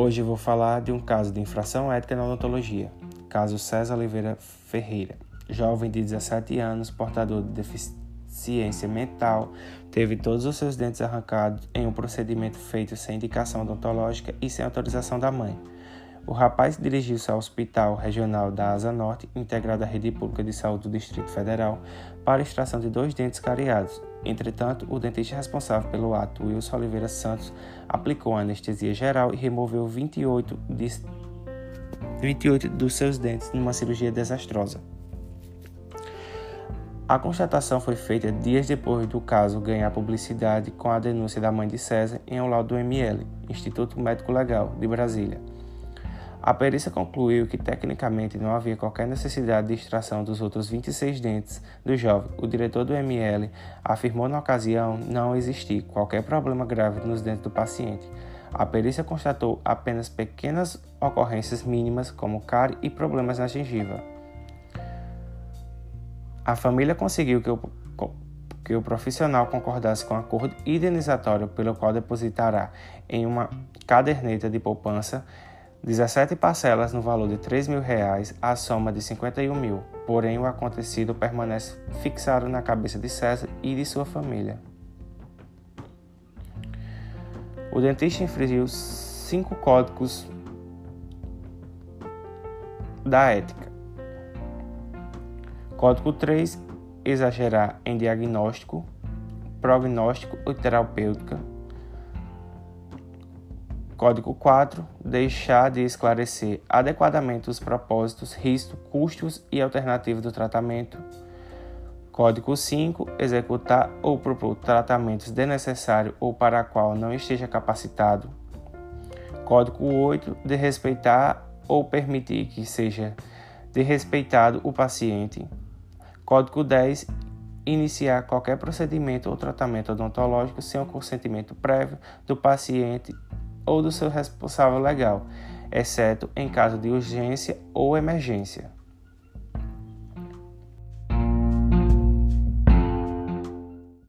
Hoje vou falar de um caso de infração ética na odontologia. Caso César Oliveira Ferreira, jovem de 17 anos, portador de deficiência mental, teve todos os seus dentes arrancados em um procedimento feito sem indicação odontológica e sem autorização da mãe. O rapaz dirigiu-se ao Hospital Regional da Asa Norte, integrado à Rede Pública de Saúde do Distrito Federal, para extração de dois dentes cariados. Entretanto, o dentista responsável pelo ato, Wilson Oliveira Santos, aplicou anestesia geral e removeu 28, de, 28 dos seus dentes numa cirurgia desastrosa. A constatação foi feita dias depois do caso ganhar publicidade com a denúncia da mãe de César em um laudo do ML, Instituto Médico Legal, de Brasília. A perícia concluiu que tecnicamente não havia qualquer necessidade de extração dos outros 26 dentes do jovem. O diretor do ML afirmou na ocasião não existir qualquer problema grave nos dentes do paciente. A perícia constatou apenas pequenas ocorrências mínimas como cárie e problemas na gengiva. A família conseguiu que o, que o profissional concordasse com o acordo indenizatório pelo qual depositará em uma caderneta de poupança 17 parcelas no valor de 3 mil reais, a soma de 51 mil. Porém, o acontecido permanece fixado na cabeça de César e de sua família. O dentista infringiu cinco códigos da ética. Código 3: exagerar em diagnóstico, prognóstico e terapêutica. Código 4. Deixar de esclarecer adequadamente os propósitos, riscos, custos e alternativas do tratamento. Código 5. Executar ou propor tratamentos desnecessários ou para a qual não esteja capacitado. Código 8. De respeitar ou permitir que seja desrespeitado o paciente. Código 10. Iniciar qualquer procedimento ou tratamento odontológico sem o consentimento prévio do paciente ou do seu responsável legal, exceto em caso de urgência ou emergência.